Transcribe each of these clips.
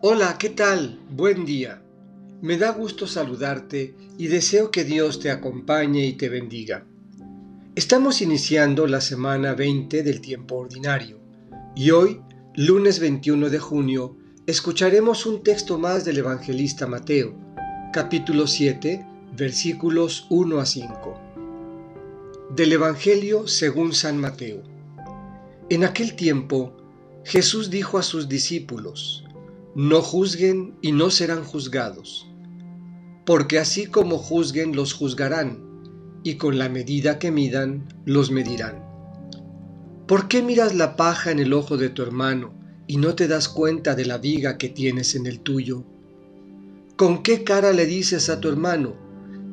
Hola, ¿qué tal? Buen día. Me da gusto saludarte y deseo que Dios te acompañe y te bendiga. Estamos iniciando la semana 20 del tiempo ordinario y hoy, lunes 21 de junio, escucharemos un texto más del evangelista Mateo, capítulo 7, versículos 1 a 5. Del Evangelio según San Mateo. En aquel tiempo, Jesús dijo a sus discípulos, No juzguen y no serán juzgados, porque así como juzguen los juzgarán, y con la medida que midan los medirán. ¿Por qué miras la paja en el ojo de tu hermano y no te das cuenta de la viga que tienes en el tuyo? ¿Con qué cara le dices a tu hermano,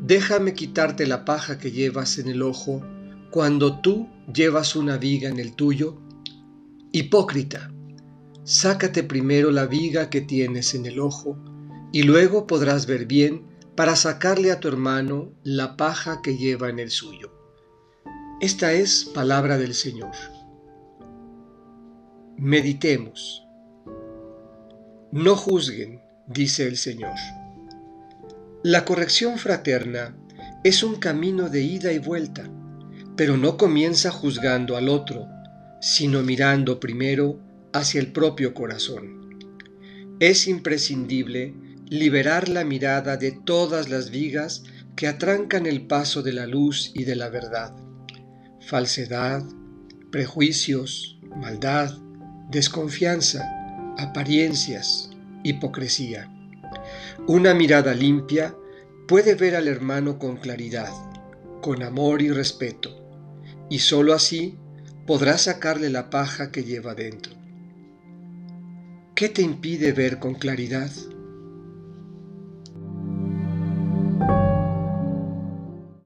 déjame quitarte la paja que llevas en el ojo, cuando tú llevas una viga en el tuyo? Hipócrita, sácate primero la viga que tienes en el ojo, y luego podrás ver bien para sacarle a tu hermano la paja que lleva en el suyo. Esta es palabra del Señor. Meditemos. No juzguen, dice el Señor. La corrección fraterna es un camino de ida y vuelta, pero no comienza juzgando al otro, sino mirando primero hacia el propio corazón. Es imprescindible liberar la mirada de todas las vigas que atrancan el paso de la luz y de la verdad. Falsedad, prejuicios, maldad, desconfianza, apariencias, hipocresía. Una mirada limpia puede ver al hermano con claridad, con amor y respeto, y sólo así podrá sacarle la paja que lleva dentro. ¿Qué te impide ver con claridad?